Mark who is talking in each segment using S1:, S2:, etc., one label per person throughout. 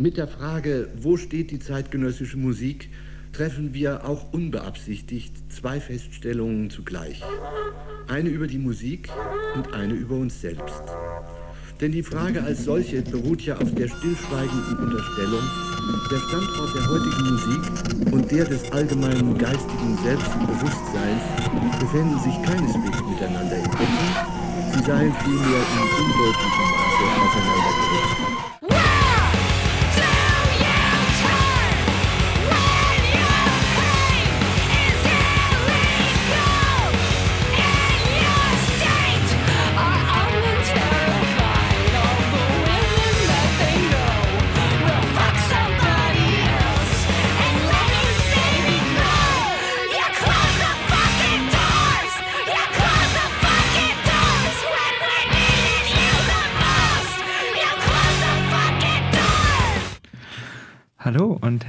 S1: Mit der Frage, wo steht die zeitgenössische Musik, treffen wir auch unbeabsichtigt zwei Feststellungen zugleich. Eine über die Musik und eine über uns selbst. Denn die Frage als solche beruht ja auf der stillschweigenden Unterstellung, der Standort der heutigen Musik und der des allgemeinen geistigen Selbstbewusstseins befänden sich keineswegs miteinander in Deckung, sie seien vielmehr in undeutlichem Maße auseinandergerückt.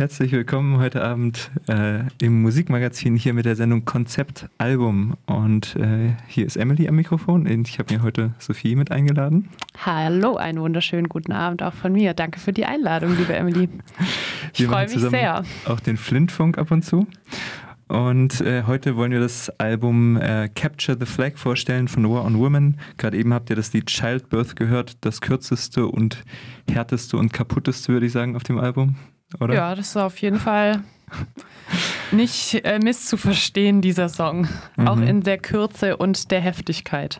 S2: Herzlich willkommen heute Abend äh, im Musikmagazin hier mit der Sendung Konzept Album. Und äh, hier ist Emily am Mikrofon und ich habe mir heute Sophie mit eingeladen.
S3: Hallo, einen wunderschönen guten Abend auch von mir. Danke für die Einladung, liebe Emily. Ich freue mich sehr.
S2: Auch den Flintfunk ab und zu. Und äh, heute wollen wir das Album äh, Capture the Flag vorstellen von War on Women. Gerade eben habt ihr das Lied Childbirth gehört, das kürzeste und härteste und kaputteste, würde ich sagen, auf dem Album oder?
S3: Ja, das ist auf jeden Fall nicht äh, misszuverstehen, dieser Song. Mhm. Auch in der Kürze und der Heftigkeit.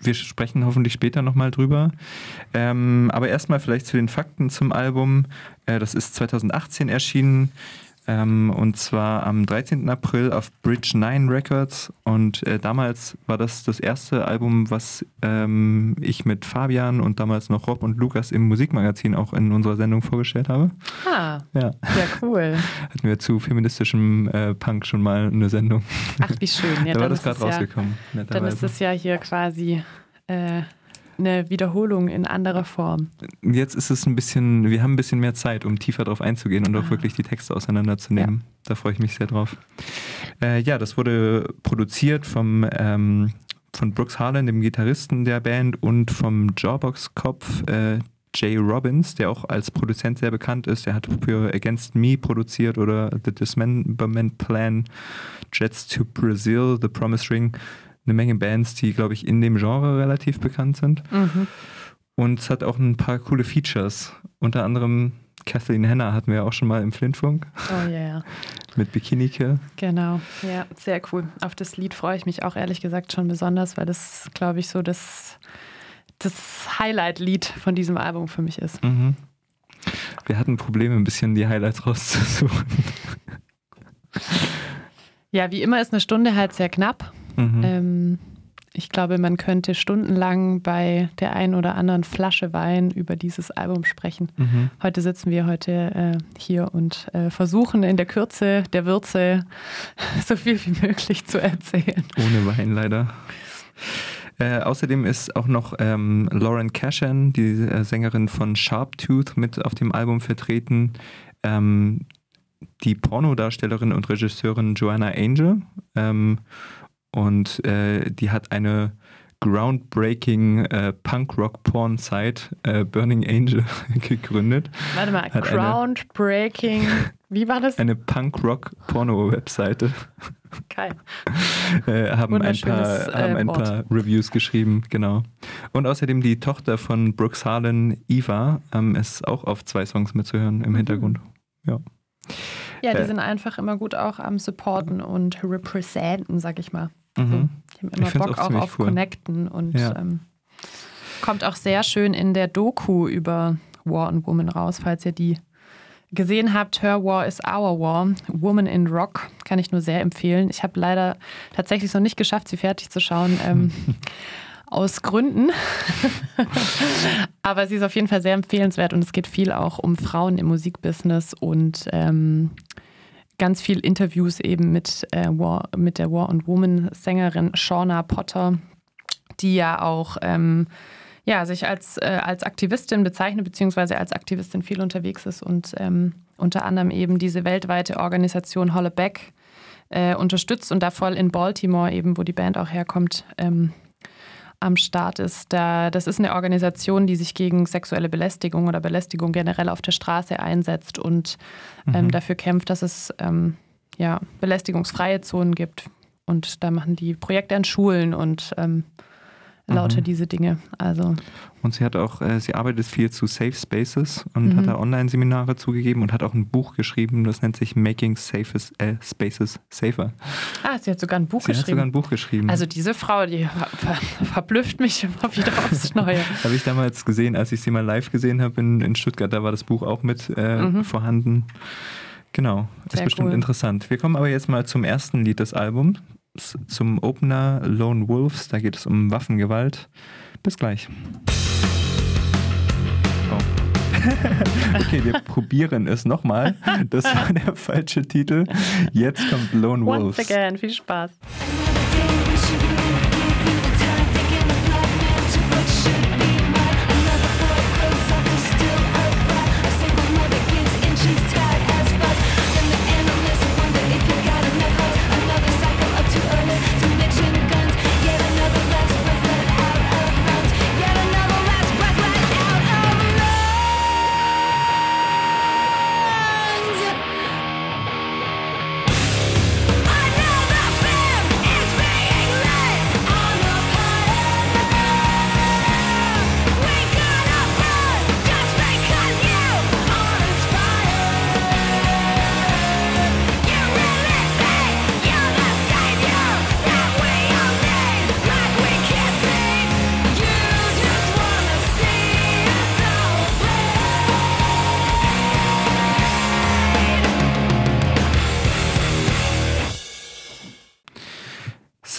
S2: Wir sprechen hoffentlich später nochmal drüber. Ähm, aber erstmal vielleicht zu den Fakten zum Album. Äh, das ist 2018 erschienen. Ähm, und zwar am 13. April auf Bridge 9 Records. Und äh, damals war das das erste Album, was ähm, ich mit Fabian und damals noch Rob und Lukas im Musikmagazin auch in unserer Sendung vorgestellt habe.
S3: Ah, ja, sehr cool.
S2: Hatten wir zu feministischem äh, Punk schon mal eine Sendung.
S3: Ach, wie schön.
S2: Ja, da war das gerade rausgekommen.
S3: Dann ist es ja hier quasi. Äh, eine Wiederholung in anderer Form.
S2: Jetzt ist es ein bisschen, wir haben ein bisschen mehr Zeit, um tiefer darauf einzugehen und ah. auch wirklich die Texte auseinanderzunehmen. Ja. Da freue ich mich sehr drauf. Äh, ja, das wurde produziert vom ähm, von Brooks Harlan, dem Gitarristen der Band, und vom Jawbox-Kopf äh, Jay Robbins, der auch als Produzent sehr bekannt ist. Der hat für Against Me produziert oder The Dismemberment Plan, Jets to Brazil, The Promise Ring eine Menge Bands, die, glaube ich, in dem Genre relativ bekannt sind. Mhm. Und es hat auch ein paar coole Features. Unter anderem Kathleen Henner hatten wir ja auch schon mal im Flintfunk.
S3: Oh ja. Yeah.
S2: Mit Bikinike.
S3: Genau, ja, sehr cool. Auf das Lied freue ich mich auch ehrlich gesagt schon besonders, weil das, glaube ich, so das, das Highlight-Lied von diesem Album für mich ist. Mhm.
S2: Wir hatten Probleme, ein bisschen die Highlights rauszusuchen.
S3: Ja, wie immer ist eine Stunde halt sehr knapp. Mhm. Ähm, ich glaube, man könnte stundenlang bei der einen oder anderen Flasche Wein über dieses Album sprechen. Mhm. Heute sitzen wir heute äh, hier und äh, versuchen in der Kürze der Würze so viel wie möglich zu erzählen.
S2: Ohne Wein leider. Äh, außerdem ist auch noch ähm, Lauren Cashan, die äh, Sängerin von Sharp Tooth, mit auf dem Album vertreten. Ähm, die Pornodarstellerin und Regisseurin Joanna Angel ähm, und äh, die hat eine groundbreaking äh, Punk-Rock-Porn-Site äh, Burning Angel gegründet.
S3: Warte mal, hat groundbreaking, wie war das?
S2: Eine Punk-Rock-Porno-Webseite.
S3: Geil.
S2: äh, haben ein paar, haben ein paar Reviews geschrieben, genau. Und außerdem die Tochter von Brooks Harlan, Eva, ähm, ist auch auf zwei Songs mitzuhören im mhm. Hintergrund. Ja.
S3: Ja, die äh. sind einfach immer gut auch am Supporten und Representen, sag ich mal. Mhm. So, ich habe immer Bock auch, auch auf cool. Connecten und ja. ähm, kommt auch sehr schön in der Doku über War and Woman raus, falls ihr die gesehen habt. Her War is Our War, Woman in Rock, kann ich nur sehr empfehlen. Ich habe leider tatsächlich noch nicht geschafft, sie fertig zu schauen. Ähm, aus Gründen. Aber sie ist auf jeden Fall sehr empfehlenswert und es geht viel auch um Frauen im Musikbusiness und ähm, ganz viel Interviews eben mit, äh, War, mit der War and Woman Sängerin Shauna Potter, die ja auch ähm, ja, sich als, äh, als Aktivistin bezeichnet, beziehungsweise als Aktivistin viel unterwegs ist und ähm, unter anderem eben diese weltweite Organisation Hollaback äh, unterstützt und da voll in Baltimore eben, wo die Band auch herkommt, ähm, am Start ist. Da, das ist eine Organisation, die sich gegen sexuelle Belästigung oder Belästigung generell auf der Straße einsetzt und ähm, mhm. dafür kämpft, dass es ähm, ja, belästigungsfreie Zonen gibt. Und da machen die Projekte an Schulen und ähm, lauter mhm. diese Dinge. Also.
S2: Und sie hat auch, äh, sie arbeitet viel zu Safe Spaces und mhm. hat da Online-Seminare zugegeben und hat auch ein Buch geschrieben, das nennt sich Making Safes, äh, Spaces Safer.
S3: Ah, sie hat sogar ein Buch
S2: sie
S3: geschrieben.
S2: Sie hat sogar ein Buch geschrieben.
S3: Also diese Frau, die ver verblüfft mich immer wieder aufs Neue.
S2: habe ich damals gesehen, als ich sie mal live gesehen habe in, in Stuttgart, da war das Buch auch mit äh, mhm. vorhanden. Genau, Sehr ist bestimmt cool. interessant. Wir kommen aber jetzt mal zum ersten Lied des Albums zum Opener Lone Wolves. Da geht es um Waffengewalt. Bis gleich. Oh. okay, wir probieren es nochmal. Das war der falsche Titel. Jetzt kommt Lone Wolves.
S3: Once again, viel Spaß.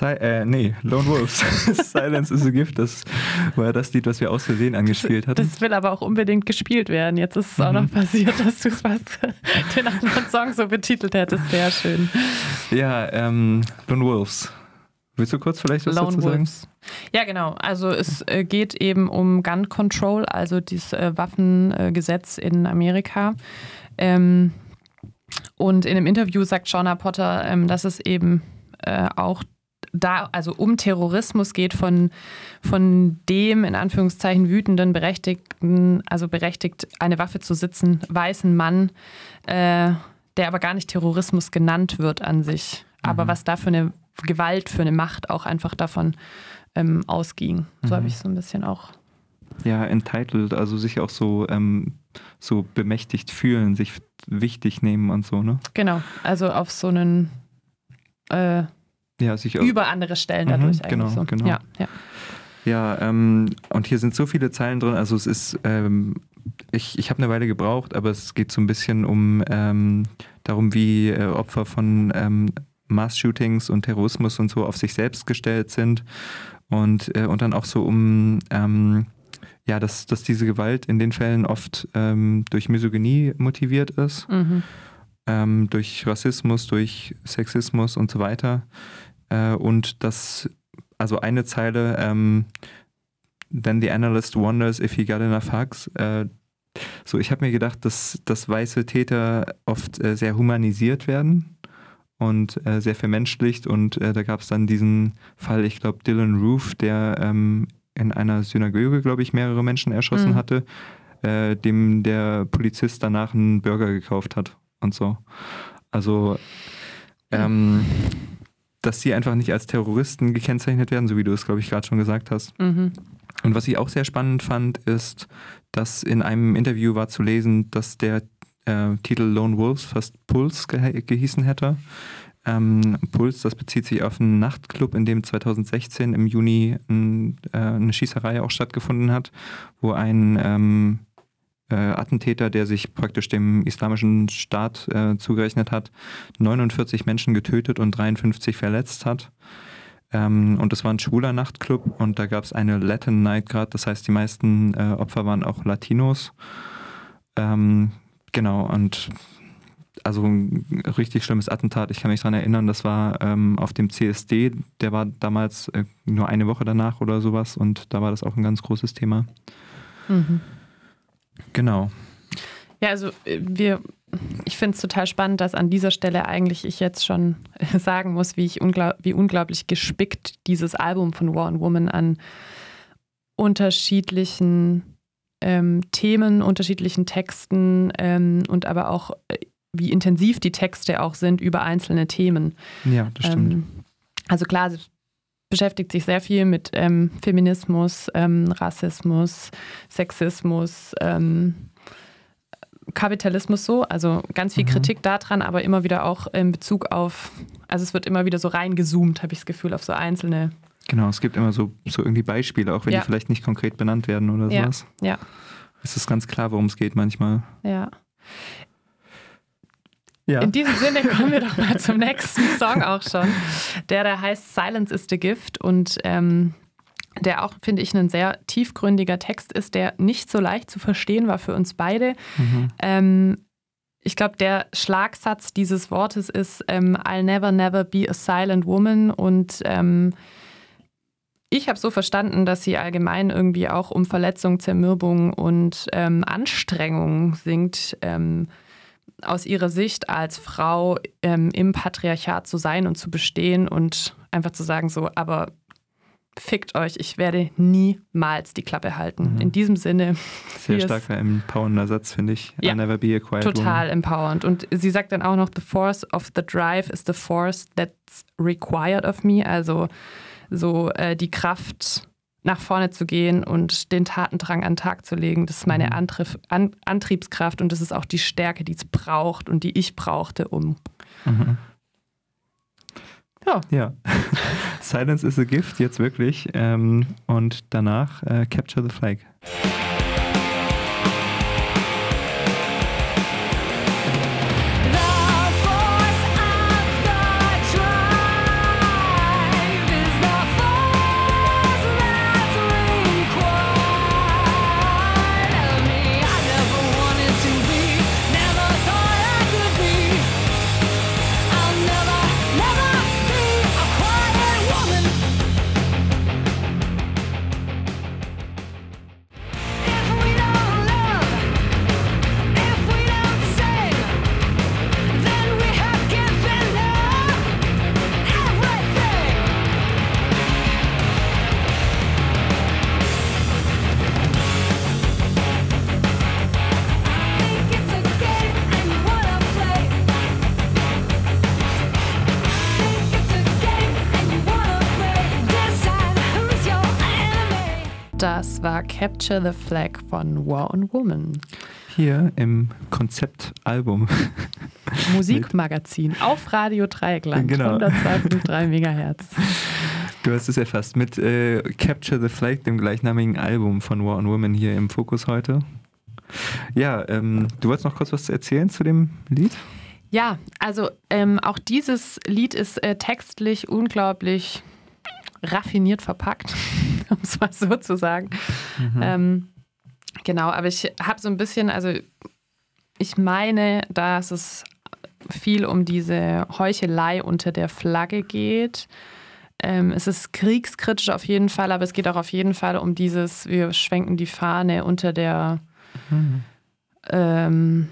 S2: Si äh, nee, Lone Wolves. Silence is a Gift, das war das Lied, was wir aus Versehen angespielt hatten.
S3: Das will aber auch unbedingt gespielt werden. Jetzt ist es auch mhm. noch passiert, dass du fast den anderen Song so betitelt hättest. Sehr schön.
S2: Ja, ähm, Lone Wolves. Willst du kurz vielleicht was Lone dazu sagen? Wolves.
S3: Ja, genau. Also es äh, geht eben um Gun Control, also dieses äh, Waffengesetz in Amerika. Ähm, und in einem Interview sagt Shauna Potter, ähm, dass es eben äh, auch da also um Terrorismus geht von, von dem in Anführungszeichen wütenden, berechtigten, also berechtigt eine Waffe zu sitzen, weißen Mann, äh, der aber gar nicht Terrorismus genannt wird an sich. Mhm. Aber was da für eine Gewalt, für eine Macht auch einfach davon ähm, ausging. So mhm. habe ich so ein bisschen auch.
S2: Ja, entitled, also sich auch so, ähm, so bemächtigt fühlen, sich wichtig nehmen und so, ne?
S3: Genau, also auf so einen äh, ja, sich über andere Stellen dadurch mhm,
S2: genau,
S3: so.
S2: Genau. Ja, ja. ja ähm, und hier sind so viele Zeilen drin. Also es ist, ähm, ich, ich habe eine Weile gebraucht, aber es geht so ein bisschen um ähm, darum, wie äh, Opfer von ähm, Mass-Shootings und Terrorismus und so auf sich selbst gestellt sind. Und, äh, und dann auch so um ähm, ja, dass, dass diese Gewalt in den Fällen oft ähm, durch Misogynie motiviert ist. Mhm. Ähm, durch Rassismus, durch Sexismus und so weiter. Äh, und das, also eine Zeile, ähm, Then the analyst wonders if he got enough hugs. Äh, so, ich habe mir gedacht, dass, dass weiße Täter oft äh, sehr humanisiert werden und äh, sehr vermenschlicht. Und äh, da gab es dann diesen Fall, ich glaube, Dylan Roof, der ähm, in einer Synagoge, glaube ich, mehrere Menschen erschossen mhm. hatte, äh, dem der Polizist danach einen Burger gekauft hat und so. Also, ähm, dass sie einfach nicht als Terroristen gekennzeichnet werden, so wie du es, glaube ich, gerade schon gesagt hast. Mhm. Und was ich auch sehr spannend fand, ist, dass in einem Interview war zu lesen, dass der äh, Titel Lone Wolves fast Puls ge gehießen hätte. Ähm, Puls, das bezieht sich auf einen Nachtclub, in dem 2016 im Juni ein, äh, eine Schießerei auch stattgefunden hat, wo ein ähm, äh, Attentäter, der sich praktisch dem islamischen Staat äh, zugerechnet hat, 49 Menschen getötet und 53 verletzt hat. Ähm, und es war ein schwuler Nachtclub und da gab es eine Latin Night gerade, das heißt, die meisten äh, Opfer waren auch Latinos. Ähm, genau, und also ein richtig schlimmes Attentat. Ich kann mich daran erinnern, das war ähm, auf dem CSD, der war damals äh, nur eine Woche danach oder sowas und da war das auch ein ganz großes Thema. Mhm. Genau.
S3: Ja, also äh, wir ich finde es total spannend, dass an dieser Stelle eigentlich ich jetzt schon sagen muss, wie, ich unglaub, wie unglaublich gespickt dieses Album von War and Woman an unterschiedlichen ähm, Themen, unterschiedlichen Texten ähm, und aber auch, äh, wie intensiv die Texte auch sind über einzelne Themen.
S2: Ja, das stimmt.
S3: Ähm, also klar, beschäftigt sich sehr viel mit ähm, Feminismus, ähm, Rassismus, Sexismus, ähm, Kapitalismus so, also ganz viel mhm. Kritik daran, aber immer wieder auch in Bezug auf, also es wird immer wieder so reingezoomt, habe ich das Gefühl, auf so einzelne
S2: Genau, es gibt immer so, so irgendwie Beispiele, auch wenn ja. die vielleicht nicht konkret benannt werden oder
S3: ja.
S2: sowas.
S3: Ja.
S2: Es ist ganz klar, worum es geht manchmal.
S3: Ja. Ja. In diesem Sinne kommen wir doch mal zum nächsten Song auch schon. Der, der heißt Silence is the Gift und ähm, der auch, finde ich, ein sehr tiefgründiger Text ist, der nicht so leicht zu verstehen war für uns beide. Mhm. Ähm, ich glaube, der Schlagsatz dieses Wortes ist ähm, I'll never, never be a silent woman und ähm, ich habe so verstanden, dass sie allgemein irgendwie auch um Verletzung, Zermürbung und ähm, Anstrengung singt, ähm, aus ihrer Sicht als Frau ähm, im Patriarchat zu sein und zu bestehen und einfach zu sagen, so, aber fickt euch, ich werde niemals die Klappe halten. Mhm. In diesem Sinne.
S2: Sehr starker, empowernder Satz, finde ich.
S3: Ja, I'll never be a quiet Total woman. empowernd. Und sie sagt dann auch noch, the force of the drive is the force that's required of me. Also so äh, die Kraft nach vorne zu gehen und den Tatendrang an den Tag zu legen. Das ist meine mhm. Antrieb, an, Antriebskraft und das ist auch die Stärke, die es braucht und die ich brauchte, um. Mhm.
S2: Ja. ja. Silence is a gift, jetzt wirklich. Ähm, und danach äh, Capture the Flag.
S3: Capture the Flag von War on Woman.
S2: Hier im Konzeptalbum.
S3: Musikmagazin auf Radio Dreieckland. Genau. 102,3 Megahertz.
S2: Du hast es erfasst mit äh, Capture the Flag, dem gleichnamigen Album von War on Woman hier im Fokus heute. Ja, ähm, du wolltest noch kurz was erzählen zu dem Lied?
S3: Ja, also ähm, auch dieses Lied ist äh, textlich unglaublich raffiniert verpackt, um es mal so zu sagen. Mhm. Ähm, genau, aber ich habe so ein bisschen, also ich meine, dass es viel um diese Heuchelei unter der Flagge geht. Ähm, es ist kriegskritisch auf jeden Fall, aber es geht auch auf jeden Fall um dieses, wir schwenken die Fahne unter der, mhm. ähm,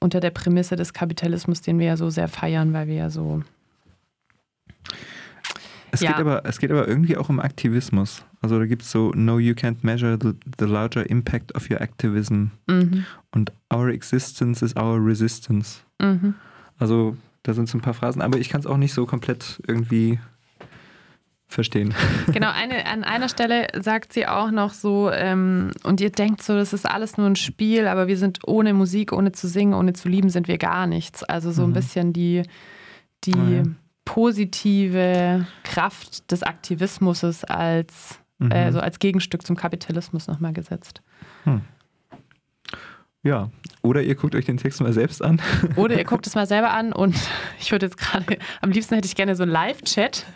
S3: unter der Prämisse des Kapitalismus, den wir ja so sehr feiern, weil wir ja so
S2: es, ja. geht aber, es geht aber irgendwie auch um Aktivismus. Also da gibt es so, no, you can't measure the, the larger impact of your activism. Mhm. Und our existence is our resistance. Mhm. Also da sind so ein paar Phrasen, aber ich kann es auch nicht so komplett irgendwie verstehen.
S3: Genau, eine, an einer Stelle sagt sie auch noch so, ähm, und ihr denkt so, das ist alles nur ein Spiel, aber wir sind ohne Musik, ohne zu singen, ohne zu lieben, sind wir gar nichts. Also so ein mhm. bisschen die, die oh ja positive Kraft des Aktivismus als, mhm. äh, so als Gegenstück zum Kapitalismus nochmal gesetzt. Hm.
S2: Ja, oder ihr guckt euch den Text mal selbst an.
S3: Oder ihr guckt es mal selber an und ich würde jetzt gerade, am liebsten hätte ich gerne so einen Live-Chat,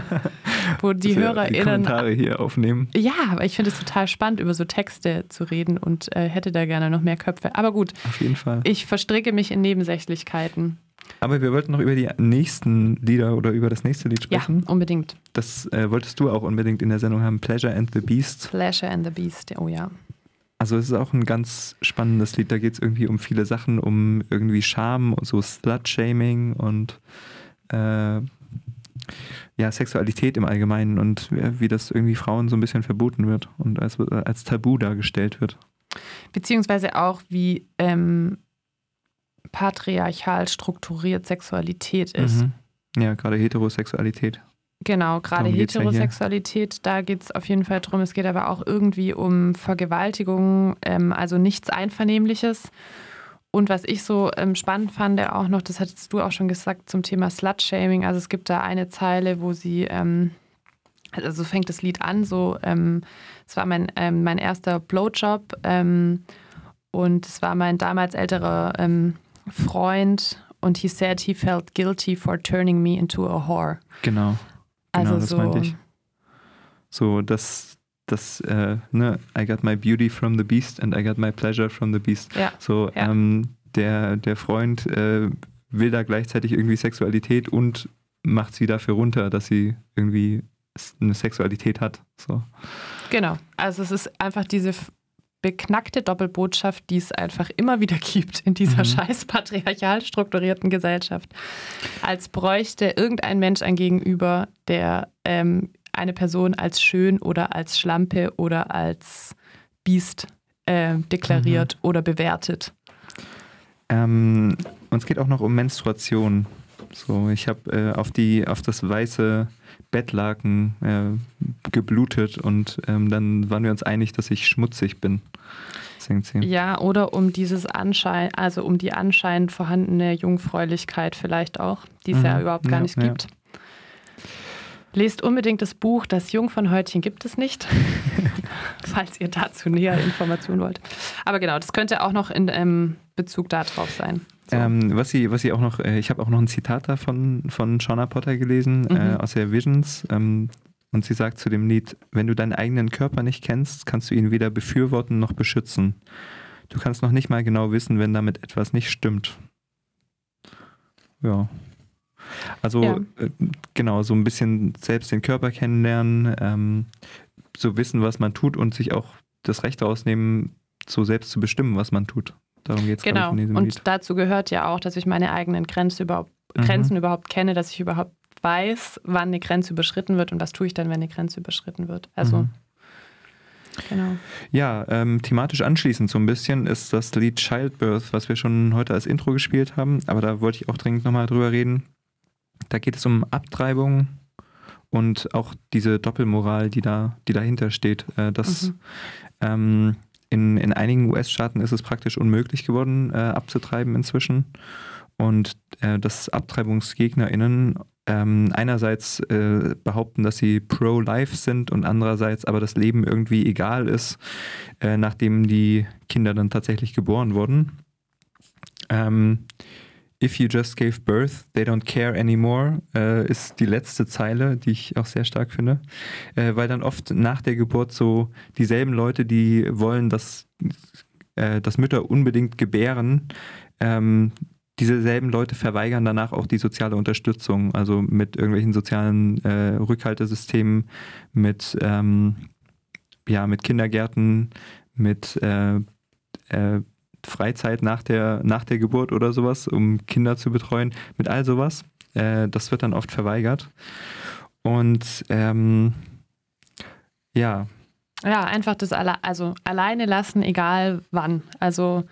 S3: wo die HörerInnen. Die
S2: Kommentare hier aufnehmen.
S3: Ja, aber ich finde es total spannend, über so Texte zu reden und äh, hätte da gerne noch mehr Köpfe. Aber gut.
S2: Auf jeden Fall.
S3: Ich verstricke mich in Nebensächlichkeiten.
S2: Aber wir wollten noch über die nächsten Lieder oder über das nächste Lied sprechen.
S3: Ja, unbedingt.
S2: Das äh, wolltest du auch unbedingt in der Sendung haben, Pleasure and the Beast.
S3: Pleasure and the Beast, oh ja.
S2: Also es ist auch ein ganz spannendes Lied. Da geht es irgendwie um viele Sachen, um irgendwie Scham, so Slut-Shaming und äh, ja, Sexualität im Allgemeinen und wie das irgendwie Frauen so ein bisschen verboten wird und als, als Tabu dargestellt wird.
S3: Beziehungsweise auch, wie ähm, patriarchal strukturiert Sexualität ist. Mhm.
S2: Ja, gerade Heterosexualität.
S3: Genau, gerade Heterosexualität, ja da geht es auf jeden Fall drum. Es geht aber auch irgendwie um Vergewaltigung, ähm, also nichts Einvernehmliches. Und was ich so ähm, spannend fand, auch noch, das hattest du auch schon gesagt zum Thema Slut-Shaming. Also es gibt da eine Zeile, wo sie, ähm, also fängt das Lied an, so, ähm, es war mein, ähm, mein erster Blowjob ähm, und es war mein damals älterer Freund und he said he felt guilty for turning me into a whore.
S2: Genau. Genau, also das so, meinte ich. So, das, das, äh, ne, I got my beauty from the beast and I got my pleasure from the beast. Ja. So, ja. Ähm, der, der Freund äh, will da gleichzeitig irgendwie Sexualität und macht sie dafür runter, dass sie irgendwie eine Sexualität hat. So.
S3: Genau. Also es ist einfach diese beknackte Doppelbotschaft, die es einfach immer wieder gibt in dieser mhm. scheiß patriarchal strukturierten Gesellschaft. Als bräuchte irgendein Mensch ein Gegenüber, der ähm, eine Person als schön oder als Schlampe oder als Biest äh, deklariert mhm. oder bewertet.
S2: Ähm, uns geht auch noch um Menstruation. So, ich habe äh, auf die auf das weiße Bettlaken äh, geblutet und ähm, dann waren wir uns einig, dass ich schmutzig bin.
S3: Singt sie. Ja, oder um dieses Anschein, also um die anscheinend vorhandene Jungfräulichkeit vielleicht auch, die es mhm. ja überhaupt gar ja, nicht gibt. Ja. Lest unbedingt das Buch Das Jungfernhäutchen gibt es nicht, falls ihr dazu näher Informationen wollt. Aber genau, das könnte auch noch in ähm, Bezug darauf sein.
S2: So. Ähm, was sie, was sie auch noch, äh, ich habe auch noch ein Zitat davon von Shauna Potter gelesen äh, mhm. äh, aus der Visions. Ähm, und sie sagt zu dem Lied: Wenn du deinen eigenen Körper nicht kennst, kannst du ihn weder befürworten noch beschützen. Du kannst noch nicht mal genau wissen, wenn damit etwas nicht stimmt. Ja. Also ja. Äh, genau, so ein bisschen selbst den Körper kennenlernen, ähm, so wissen, was man tut und sich auch das Recht rausnehmen, so selbst zu bestimmen, was man tut. Darum geht es
S3: Genau. Ich, und Lied. dazu gehört ja auch, dass ich meine eigenen Grenzen überhaupt, mhm. Grenzen überhaupt kenne, dass ich überhaupt weiß, wann eine Grenze überschritten wird und was tue ich dann, wenn eine Grenze überschritten wird. Also mhm. Genau.
S2: Ja, ähm, thematisch anschließend so ein bisschen ist das Lied Childbirth, was wir schon heute als Intro gespielt haben, aber da wollte ich auch dringend nochmal drüber reden. Da geht es um Abtreibung und auch diese Doppelmoral, die da, die dahinter steht. Äh, dass mhm. ähm, in, in einigen US-Staaten ist es praktisch unmöglich geworden, äh, abzutreiben inzwischen. Und äh, dass AbtreibungsgegnerInnen ähm, einerseits äh, behaupten, dass sie pro-life sind und andererseits aber das Leben irgendwie egal ist, äh, nachdem die Kinder dann tatsächlich geboren wurden. Ähm, If you just gave birth, they don't care anymore, äh, ist die letzte Zeile, die ich auch sehr stark finde. Äh, weil dann oft nach der Geburt so dieselben Leute, die wollen, dass, äh, dass Mütter unbedingt gebären, ähm, diese selben Leute verweigern danach auch die soziale Unterstützung, also mit irgendwelchen sozialen äh, Rückhaltesystemen, mit, ähm, ja, mit Kindergärten, mit äh, äh, Freizeit nach der, nach der Geburt oder sowas, um Kinder zu betreuen, mit all sowas. Äh, das wird dann oft verweigert. Und ähm, ja.
S3: Ja, einfach das alle, also alleine lassen, egal wann. Also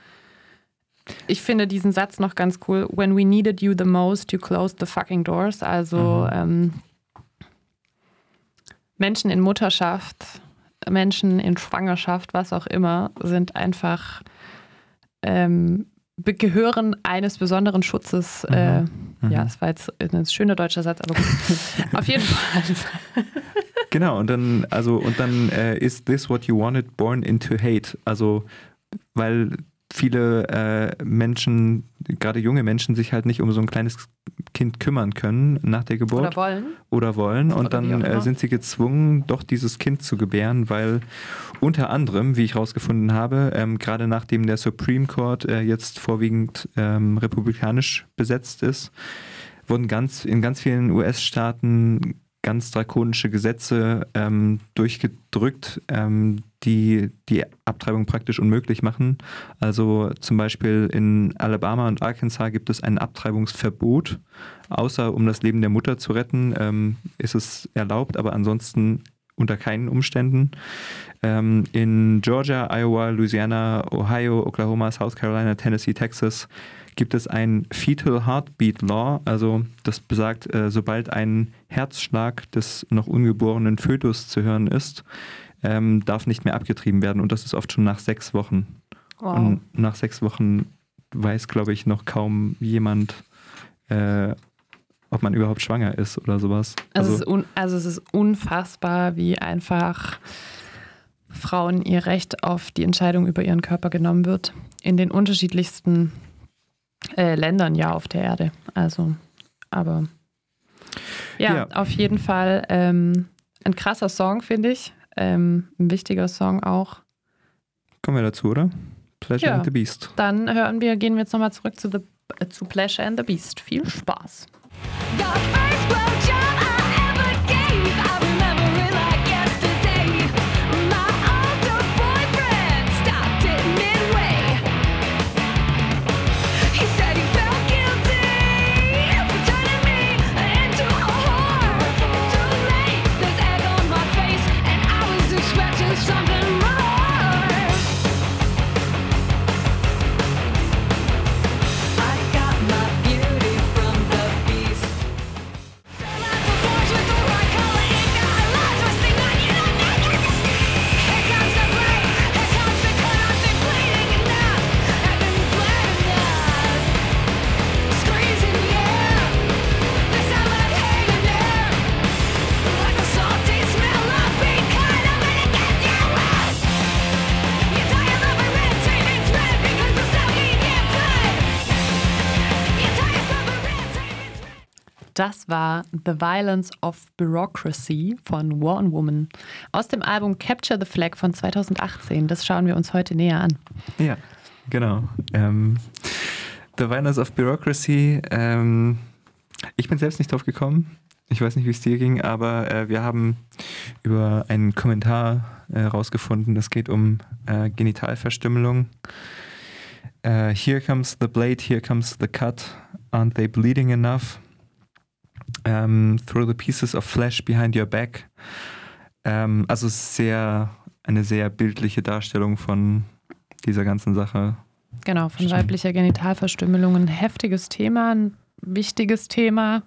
S3: ich finde diesen Satz noch ganz cool. When we needed you the most, you closed the fucking doors. Also mhm. ähm, Menschen in Mutterschaft, Menschen in Schwangerschaft, was auch immer, sind einfach ähm, gehören eines besonderen Schutzes. Mhm. Äh, mhm. Ja, das war jetzt ein schöner deutscher Satz, aber gut. Auf jeden Fall.
S2: genau, und dann, also, und dann äh, is this what you wanted born into hate? Also, weil viele äh, Menschen, gerade junge Menschen, sich halt nicht um so ein kleines Kind kümmern können nach der Geburt.
S3: Oder wollen.
S2: Oder wollen. Und Oder dann äh, sind sie gezwungen, doch dieses Kind zu gebären, weil unter anderem, wie ich herausgefunden habe, ähm, gerade nachdem der Supreme Court äh, jetzt vorwiegend ähm, republikanisch besetzt ist, wurden ganz in ganz vielen US-Staaten ganz drakonische Gesetze ähm, durchgedrückt, ähm, die die Abtreibung praktisch unmöglich machen. Also zum Beispiel in Alabama und Arkansas gibt es ein Abtreibungsverbot. Außer um das Leben der Mutter zu retten, ähm, ist es erlaubt, aber ansonsten unter keinen Umständen. Ähm, in Georgia, Iowa, Louisiana, Ohio, Oklahoma, South Carolina, Tennessee, Texas gibt es ein Fetal Heartbeat Law, also das besagt, äh, sobald ein Herzschlag des noch ungeborenen Fötus zu hören ist, ähm, darf nicht mehr abgetrieben werden und das ist oft schon nach sechs Wochen. Wow. Und nach sechs Wochen weiß, glaube ich, noch kaum jemand, äh, ob man überhaupt schwanger ist oder sowas.
S3: Also, also, es, also es ist unfassbar, wie einfach Frauen ihr Recht auf die Entscheidung über ihren Körper genommen wird. In den unterschiedlichsten äh, Ländern ja auf der Erde. Also, aber ja, ja. auf jeden Fall ähm, ein krasser Song, finde ich. Ähm, ein wichtiger Song auch.
S2: Kommen wir dazu, oder?
S3: Pleasure ja. and the Beast. Dann hören wir, gehen wir jetzt nochmal zurück zu, the, äh, zu Pleasure and the Beast. Viel Spaß. Your first blowjob. Das war The Violence of Bureaucracy von War and Woman aus dem Album Capture the Flag von 2018. Das schauen wir uns heute näher an.
S2: Ja, genau. Ähm, the Violence of Bureaucracy. Ähm, ich bin selbst nicht drauf gekommen. Ich weiß nicht, wie es dir ging, aber äh, wir haben über einen Kommentar herausgefunden, äh, es geht um äh, Genitalverstümmelung. Uh, here comes the blade, here comes the cut. Aren't they bleeding enough? Ähm, Throw the Pieces of Flesh Behind Your Back. Ähm, also sehr, eine sehr bildliche Darstellung von dieser ganzen Sache.
S3: Genau, von weiblicher Genitalverstümmelung. Ein heftiges Thema, ein wichtiges Thema.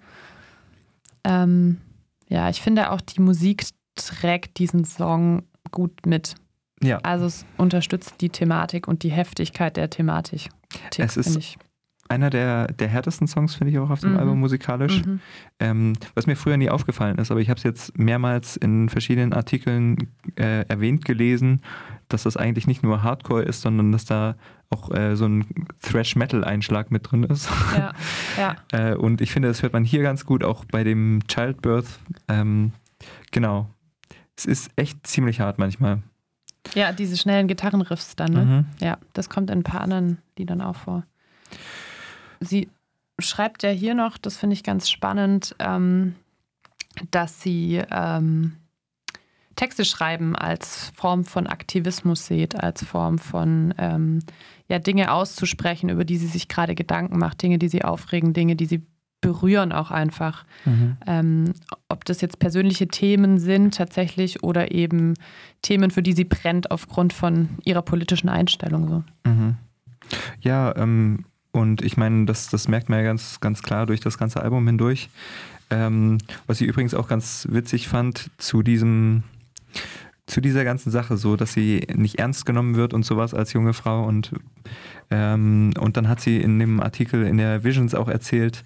S3: Ähm, ja, ich finde auch, die Musik trägt diesen Song gut mit. Ja. Also es unterstützt die Thematik und die Heftigkeit der Thematik.
S2: Es ist ich einer der, der härtesten Songs, finde ich auch auf dem mhm. Album musikalisch. Mhm. Ähm, was mir früher nie aufgefallen ist, aber ich habe es jetzt mehrmals in verschiedenen Artikeln äh, erwähnt gelesen, dass das eigentlich nicht nur Hardcore ist, sondern dass da auch äh, so ein Thrash-Metal-Einschlag mit drin ist. Ja, ja. äh, und ich finde, das hört man hier ganz gut, auch bei dem Childbirth. Ähm, genau. Es ist echt ziemlich hart manchmal.
S3: Ja, diese schnellen Gitarrenriffs dann, ne? Mhm. Ja, das kommt in ein paar anderen Liedern auch vor sie schreibt ja hier noch, das finde ich ganz spannend, ähm, dass sie ähm, Texte schreiben als Form von Aktivismus sieht, als Form von ähm, ja, Dinge auszusprechen, über die sie sich gerade Gedanken macht, Dinge, die sie aufregen, Dinge, die sie berühren auch einfach. Mhm. Ähm, ob das jetzt persönliche Themen sind tatsächlich oder eben Themen, für die sie brennt aufgrund von ihrer politischen Einstellung. So.
S2: Mhm. Ja, ähm, und ich meine, das, das merkt man ja ganz, ganz klar durch das ganze Album hindurch. Ähm, was ich übrigens auch ganz witzig fand zu diesem, zu dieser ganzen Sache, so dass sie nicht ernst genommen wird und sowas als junge Frau. Und, ähm, und dann hat sie in dem Artikel in der Visions auch erzählt,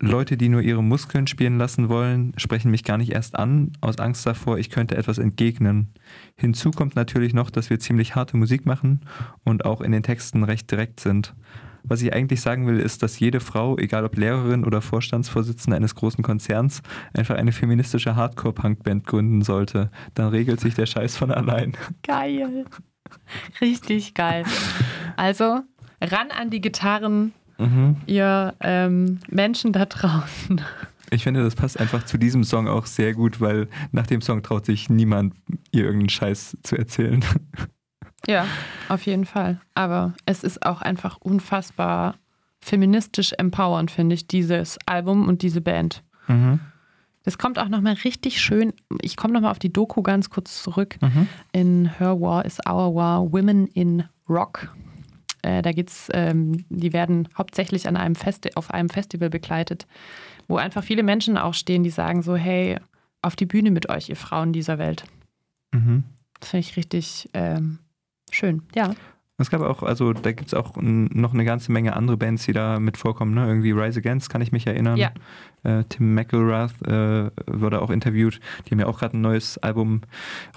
S2: Leute, die nur ihre Muskeln spielen lassen wollen, sprechen mich gar nicht erst an, aus Angst davor, ich könnte etwas entgegnen. Hinzu kommt natürlich noch, dass wir ziemlich harte Musik machen und auch in den Texten recht direkt sind. Was ich eigentlich sagen will, ist, dass jede Frau, egal ob Lehrerin oder Vorstandsvorsitzende eines großen Konzerns, einfach eine feministische Hardcore-Punk-Band gründen sollte. Dann regelt sich der Scheiß von allein.
S3: Geil. Richtig geil. Also ran an die Gitarren, mhm. ihr ähm, Menschen da draußen.
S2: Ich finde, das passt einfach zu diesem Song auch sehr gut, weil nach dem Song traut sich niemand, ihr irgendeinen Scheiß zu erzählen.
S3: Ja, auf jeden Fall. Aber es ist auch einfach unfassbar feministisch empowernd, finde ich, dieses Album und diese Band. Mhm. Das kommt auch nochmal richtig schön. Ich komme nochmal auf die Doku ganz kurz zurück. Mhm. In Her War is Our War, Women in Rock. Äh, da geht's, ähm, die werden hauptsächlich an einem Festi auf einem Festival begleitet, wo einfach viele Menschen auch stehen, die sagen so, hey, auf die Bühne mit euch, ihr Frauen dieser Welt. Mhm. Das finde ich richtig ähm, schön, ja.
S2: Es gab auch, also da gibt es auch noch eine ganze Menge andere Bands, die da mit vorkommen. Ne? Irgendwie Rise Against kann ich mich erinnern. Ja. Äh, Tim McElrath äh, wurde auch interviewt. Die haben ja auch gerade ein neues Album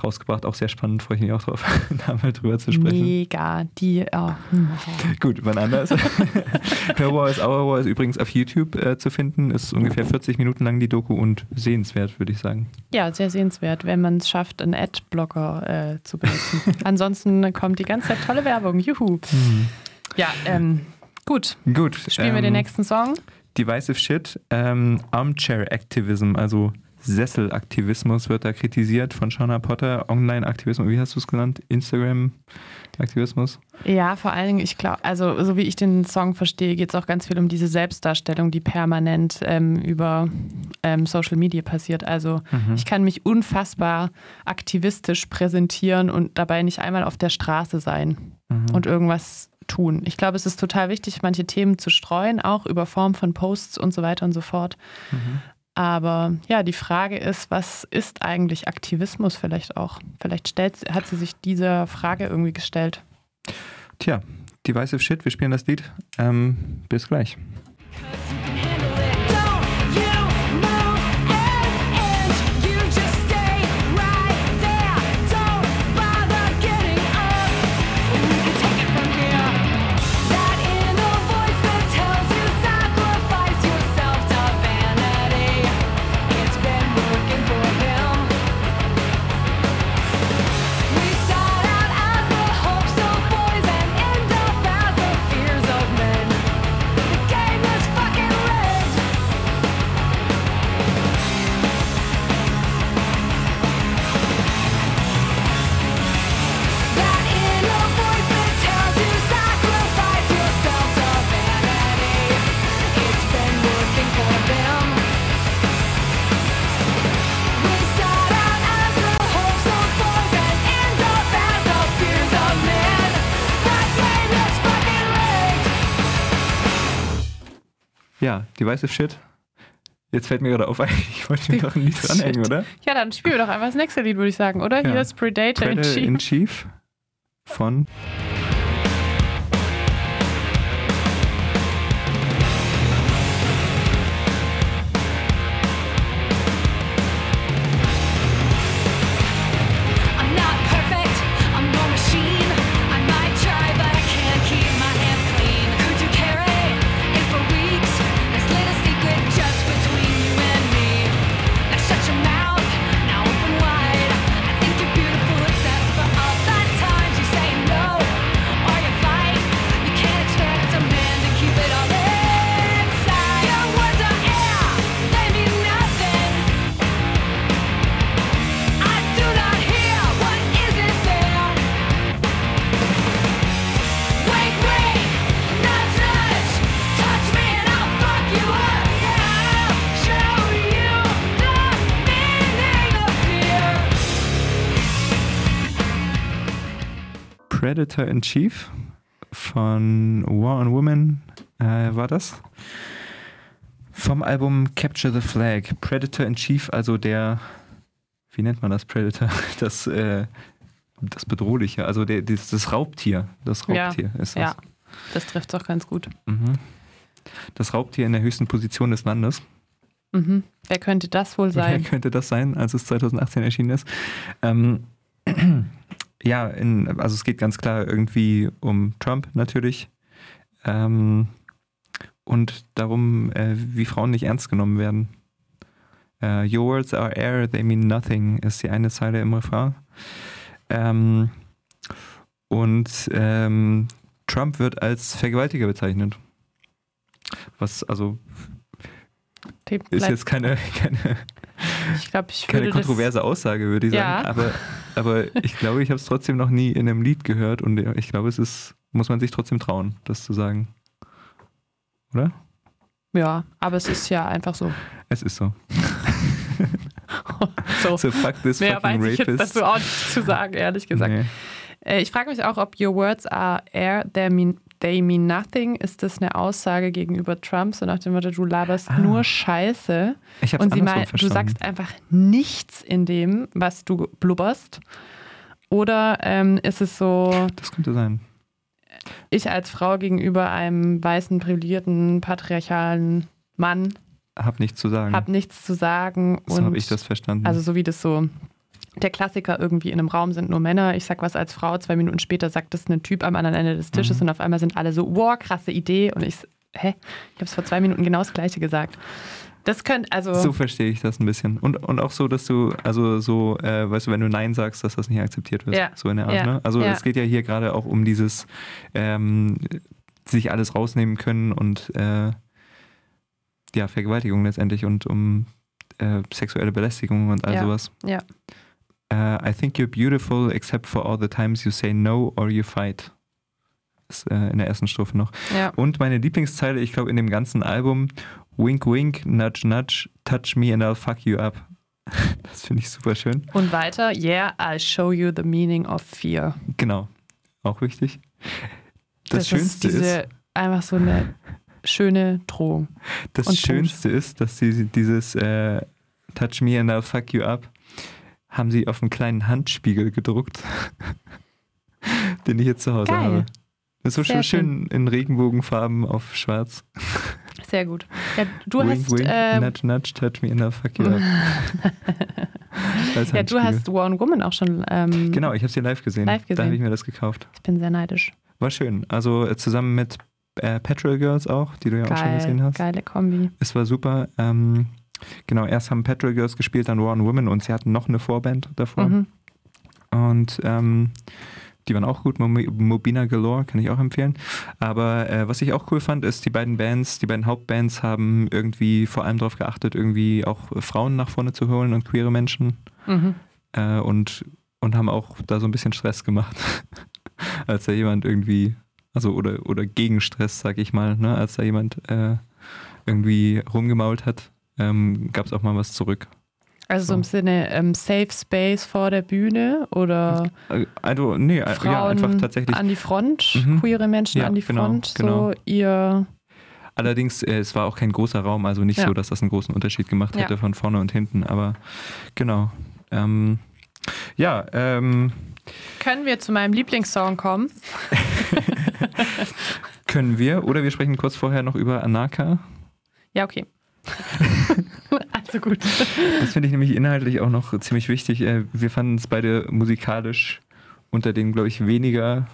S2: rausgebracht. Auch sehr spannend, freue ich mich auch drauf, da mal drüber zu sprechen.
S3: Mega, die. Oh.
S2: Gut, wann anders. Her War is Our War ist übrigens auf YouTube äh, zu finden. Ist ungefähr 40 Minuten lang die Doku und sehenswert, würde ich sagen.
S3: Ja, sehr sehenswert, wenn man es schafft, einen Adblocker äh, zu benutzen. Ansonsten kommt die ganze Zeit tolle Werbung. Juhu. Mhm. Ja, ähm, gut.
S2: Gut.
S3: Spielen ähm, wir den ähm, nächsten Song.
S2: Divisive Shit, ähm, Armchair Activism, also Sesselaktivismus wird da kritisiert von Shauna Potter, Online-Aktivismus, wie hast du es genannt? Instagram-Aktivismus?
S3: Ja, vor allen Dingen, ich glaube, also so wie ich den Song verstehe, geht es auch ganz viel um diese Selbstdarstellung, die permanent ähm, über ähm, Social Media passiert. Also mhm. ich kann mich unfassbar aktivistisch präsentieren und dabei nicht einmal auf der Straße sein mhm. und irgendwas tun. Ich glaube, es ist total wichtig, manche Themen zu streuen, auch über Form von Posts und so weiter und so fort. Mhm. Aber ja, die Frage ist, was ist eigentlich Aktivismus vielleicht auch? Vielleicht stellt, hat sie sich dieser Frage irgendwie gestellt.
S2: Tja, Divisive Shit, wir spielen das Lied. Ähm, bis gleich. Ja, Divisive Shit. Jetzt fällt mir gerade auf, ich wollte mir doch ein Lied dranhängen, oder?
S3: Ja, dann spielen wir doch einfach das nächste Lied, würde ich sagen, oder? Ja. Hier ist Predator,
S2: Predator in Chief. In Chief von Predator in Chief von War on Women äh, war das. Vom Album Capture the Flag. Predator in Chief, also der, wie nennt man das Predator? Das, äh, das Bedrohliche, also der, das, das Raubtier. Das Raubtier
S3: ja,
S2: ist
S3: das. Ja, das trifft es auch ganz gut.
S2: Mhm. Das Raubtier in der höchsten Position des Landes.
S3: Mhm. Wer könnte das wohl sein?
S2: Wer könnte das sein, als es 2018 erschienen ist? Ähm, ja, in, also es geht ganz klar irgendwie um Trump natürlich. Ähm, und darum, äh, wie Frauen nicht ernst genommen werden. Uh, Your words are air, they mean nothing, ist die eine Zeile im Refrain. Ähm, und ähm, Trump wird als Vergewaltiger bezeichnet. Was also ist jetzt keine, keine,
S3: ich glaub, ich
S2: keine kontroverse Aussage, würde ich sagen. Ja. Aber, aber ich glaube, ich habe es trotzdem noch nie in einem Lied gehört und ich glaube, es ist, muss man sich trotzdem trauen, das zu sagen. Oder?
S3: Ja, aber es ist ja einfach so.
S2: Es ist so.
S3: so. so fuck this Mehr fucking weiß ich rapist. jetzt dazu auch nicht zu sagen, ehrlich gesagt. Nee. Äh, ich frage mich auch, ob Your words are air, they mean, they mean nothing. Ist das eine Aussage gegenüber Trump, so nach dem Motto, du laberst ah. nur Scheiße.
S2: Ich hab's und sie meint,
S3: du sagst einfach nichts in dem, was du blubberst. Oder ähm, ist es so.
S2: Das könnte sein.
S3: Ich als Frau gegenüber einem weißen, privilegierten, patriarchalen Mann.
S2: Hab nichts zu sagen.
S3: Hab nichts zu sagen.
S2: So habe ich das verstanden.
S3: Also so wie das so der Klassiker irgendwie in einem Raum sind nur Männer. Ich sag was als Frau, zwei Minuten später sagt das ein Typ am anderen Ende des Tisches mhm. und auf einmal sind alle so, wow, krasse Idee. Und ich, hä? Ich habe es vor zwei Minuten genau das Gleiche gesagt. Das könnte, also.
S2: So verstehe ich das ein bisschen. Und, und auch so, dass du, also so, äh, weißt du, wenn du Nein sagst, dass das nicht akzeptiert wird. Ja. So in der Art, ja. ne? Also ja. es geht ja hier gerade auch um dieses ähm, sich alles rausnehmen können und äh, ja, Vergewaltigung letztendlich und um äh, sexuelle Belästigung und all
S3: ja.
S2: sowas.
S3: Ja.
S2: Uh, I think you're beautiful except for all the times you say no or you fight. Ist äh, in der ersten Strophe noch.
S3: Ja.
S2: Und meine Lieblingszeile, ich glaube, in dem ganzen Album, Wink, wink, nudge, nudge, touch me and I'll fuck you up. Das finde ich super schön.
S3: Und weiter, yeah, I'll show you the meaning of fear.
S2: Genau, auch wichtig. Das, das Schönste ist, diese, ist
S3: einfach so eine schöne Drohung.
S2: Das Schönste Punkt. ist, dass sie dieses äh, Touch me and I'll fuck you up haben sie auf einen kleinen Handspiegel gedruckt, den ich jetzt zu Hause Geil. habe. Das ist so schön, schön in Regenbogenfarben auf schwarz.
S3: Sehr gut. Ja, du
S2: wink,
S3: hast.
S2: Wink, äh, nudge, nudge, touch me in the fuck you
S3: ja, du hast One Woman auch schon. Ähm,
S2: genau, ich habe sie live gesehen.
S3: live gesehen.
S2: Da habe ich mir das gekauft.
S3: Ich bin sehr neidisch.
S2: War schön. Also äh, zusammen mit äh, Petrol Girls auch, die du ja Geil, auch schon gesehen hast.
S3: Geile Kombi.
S2: Es war super. Ähm, Genau, erst haben Petrol Girls gespielt, dann War on Women und sie hatten noch eine Vorband davor. Mhm. Und ähm, die waren auch gut. Mobina Galore kann ich auch empfehlen. Aber äh, was ich auch cool fand, ist, die beiden Bands, die beiden Hauptbands haben irgendwie vor allem darauf geachtet, irgendwie auch Frauen nach vorne zu holen und queere Menschen. Mhm. Äh, und, und haben auch da so ein bisschen Stress gemacht. als da jemand irgendwie, also oder, oder gegen Stress, sag ich mal, ne? als da jemand äh, irgendwie rumgemault hat ähm, gab es auch mal was zurück.
S3: Also so, im Sinne ähm, Safe Space vor der Bühne oder
S2: äh, also nee, äh, Frauen ja, einfach tatsächlich
S3: an die Front, mhm. queere Menschen ja, an die genau, Front, genau. so ihr
S2: Allerdings, äh, es war auch kein großer Raum, also nicht ja. so, dass das einen großen Unterschied gemacht hätte von vorne und hinten, aber genau. Ähm, ja, ähm,
S3: können wir zu meinem Lieblingssong kommen?
S2: können wir, oder wir sprechen kurz vorher noch über Anaka.
S3: Ja, okay. also gut.
S2: Das finde ich nämlich inhaltlich auch noch ziemlich wichtig. Äh, wir fanden es beide musikalisch unter den, glaube ich, weniger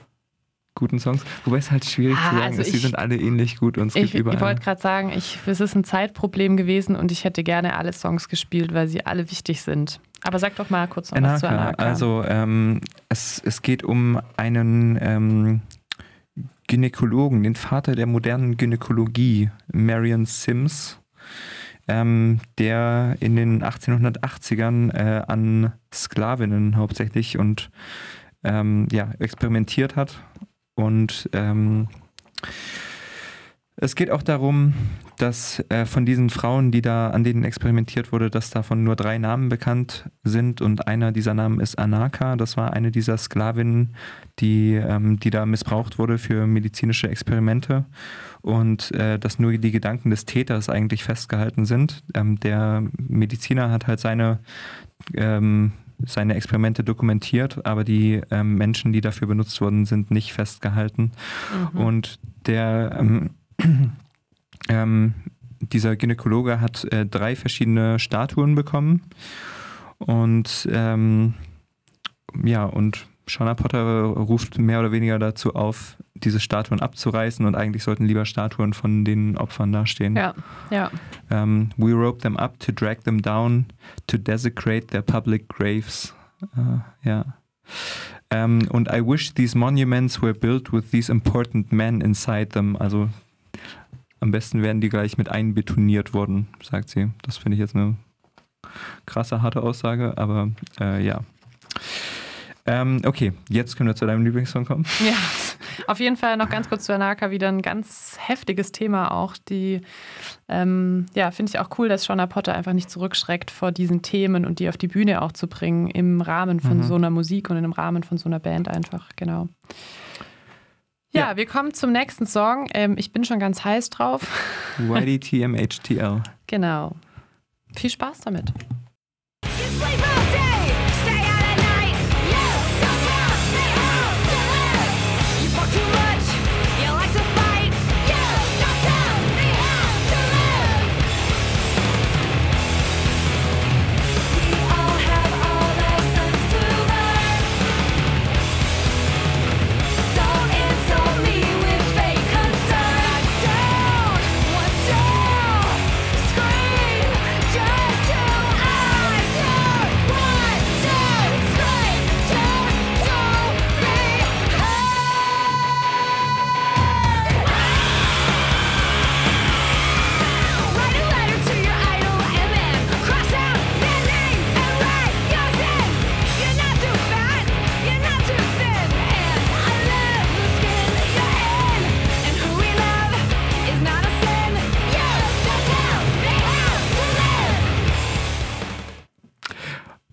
S2: guten Songs. Wobei es halt schwierig ah, zu sagen also ist, die sind alle ähnlich gut und es
S3: ich,
S2: gibt überall.
S3: Ich wollte gerade sagen, ich, es ist ein Zeitproblem gewesen und ich hätte gerne alle Songs gespielt, weil sie alle wichtig sind. Aber sag doch mal kurz noch Anaka, was zu Anaka.
S2: Also ähm, es, es geht um einen ähm, Gynäkologen, den Vater der modernen Gynäkologie, Marion Sims ähm, der in den 1880ern äh, an Sklavinnen hauptsächlich und ähm, ja, experimentiert hat. Und ähm, es geht auch darum, dass äh, von diesen Frauen, die da an denen experimentiert wurde, dass davon nur drei Namen bekannt sind und einer dieser Namen ist Anaka. Das war eine dieser Sklavinnen, die, ähm, die da missbraucht wurde für medizinische Experimente und äh, dass nur die Gedanken des Täters eigentlich festgehalten sind. Ähm, der Mediziner hat halt seine ähm, seine Experimente dokumentiert, aber die ähm, Menschen, die dafür benutzt wurden, sind nicht festgehalten. Mhm. Und der ähm, ähm, dieser Gynäkologe hat äh, drei verschiedene Statuen bekommen. Und ähm, ja, und Shauna Potter ruft mehr oder weniger dazu auf, diese Statuen abzureißen und eigentlich sollten lieber Statuen von den Opfern dastehen.
S3: Ja, ja.
S2: Um, ähm, we rope them up to drag them down, to desecrate their public graves. Uh, ja. Um, ähm, und I wish these monuments were built with these important men inside them. Also am besten wären die gleich mit einbetoniert worden, sagt sie. Das finde ich jetzt eine krasse, harte Aussage, aber äh, ja. Ähm, okay, jetzt können wir zu deinem Lieblingssong kommen.
S3: Ja, auf jeden Fall noch ganz kurz zu Anaka wieder ein ganz heftiges Thema auch. Die, ähm, ja, finde ich auch cool, dass Shona Potter einfach nicht zurückschreckt vor diesen Themen und die auf die Bühne auch zu bringen im Rahmen von mhm. so einer Musik und im Rahmen von so einer Band einfach, genau. Ja, ja. wir kommen zum nächsten Song. Ähm, ich bin schon ganz heiß drauf.
S2: YDTMHTL.
S3: genau. Viel Spaß damit.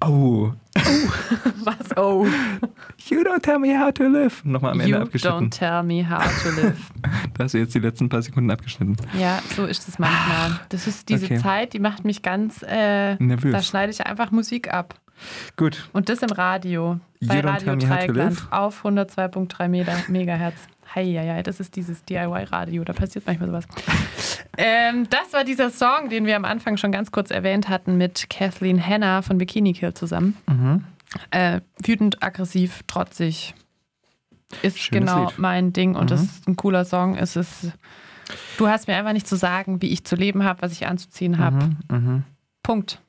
S3: Was? Oh.
S2: You don't tell me how to live. Nochmal am Ende
S3: you
S2: abgeschnitten.
S3: Don't tell me how to live.
S2: da hast du jetzt die letzten paar Sekunden abgeschnitten.
S3: Ja, so ist es manchmal. Das ist diese okay. Zeit, die macht mich ganz äh, nervös. Da schneide ich einfach Musik ab.
S2: Gut.
S3: Und das im Radio. Bei you Radio Dreieckland auf 102.3 Megahertz. Heieiei, das ist dieses DIY-Radio, da passiert manchmal sowas. ähm, das war dieser Song, den wir am Anfang schon ganz kurz erwähnt hatten mit Kathleen Hanna von Bikini Kill zusammen. Mhm. Äh, wütend, aggressiv, trotzig. Ist Schönes genau Lied. mein Ding und mhm. das ist ein cooler Song. Es ist, du hast mir einfach nicht zu sagen, wie ich zu leben habe, was ich anzuziehen habe. Mhm. mhm. Punkt.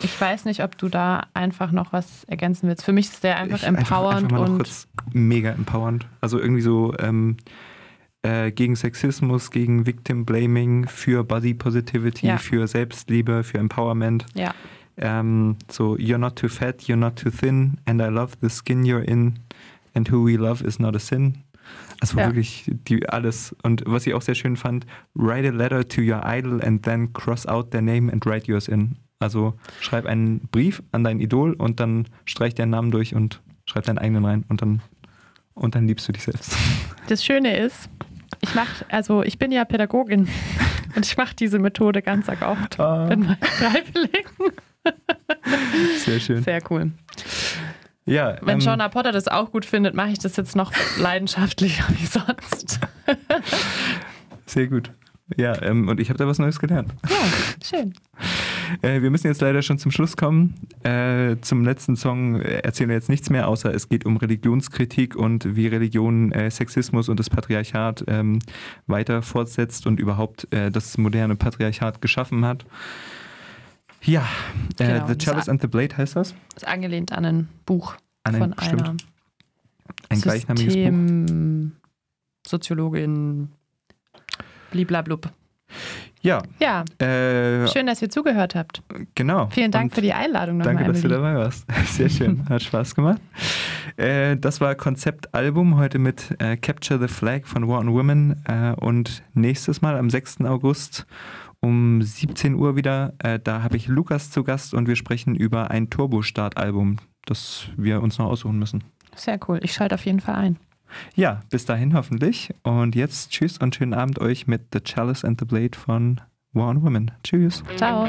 S3: Ich weiß nicht, ob du da einfach noch was ergänzen willst. Für mich ist der einfach ich empowernd einfach, einfach und
S2: mega empowernd. Also irgendwie so ähm, äh, gegen Sexismus, gegen Victim Blaming, für Body Positivity, ja. für Selbstliebe, für Empowerment.
S3: Ja.
S2: Ähm, so, you're not too fat, you're not too thin, and I love the skin you're in, and who we love is not a sin. Also ja. wirklich die, alles. Und was ich auch sehr schön fand, write a letter to your idol and then cross out their name and write yours in. Also schreib einen Brief an dein Idol und dann streich deinen Namen durch und schreib deinen eigenen rein und dann, und dann liebst du dich selbst.
S3: Das Schöne ist, ich mache, also ich bin ja Pädagogin und ich mache diese Methode ganz arg oft ah. mit meinen Freiwilligen.
S2: Sehr schön.
S3: Sehr cool.
S2: Ja,
S3: Wenn ähm, Shauna Potter das auch gut findet, mache ich das jetzt noch leidenschaftlicher wie sonst.
S2: Sehr gut. Ja, ähm, und ich habe da was Neues gelernt.
S3: Ja, schön.
S2: Äh, wir müssen jetzt leider schon zum Schluss kommen. Äh, zum letzten Song erzählen wir jetzt nichts mehr, außer es geht um Religionskritik und wie Religion äh, Sexismus und das Patriarchat ähm, weiter fortsetzt und überhaupt äh, das moderne Patriarchat geschaffen hat. Ja, äh, genau, The Chalice and the Blade heißt das?
S3: Ist angelehnt an ein Buch an ein, von stimmt. einer
S2: ein gleichnamiges Buch.
S3: Soziologin bliblablub.
S2: Ja.
S3: Ja. Äh, schön, dass ihr zugehört habt.
S2: Genau.
S3: Vielen Dank Und für die Einladung
S2: nochmal. Danke, dass du dabei warst. Sehr schön. Hat Spaß gemacht. Äh, das war Konzeptalbum heute mit äh, Capture the Flag von War on Women. Äh, und nächstes Mal am 6. August um 17 Uhr wieder. Äh, da habe ich Lukas zu Gast und wir sprechen über ein Turbo-Start-Album, das wir uns noch aussuchen müssen.
S3: Sehr cool. Ich schalte auf jeden Fall ein.
S2: Ja, bis dahin hoffentlich. Und jetzt tschüss und schönen Abend euch mit The Chalice and the Blade von One Woman. Tschüss.
S3: Ciao.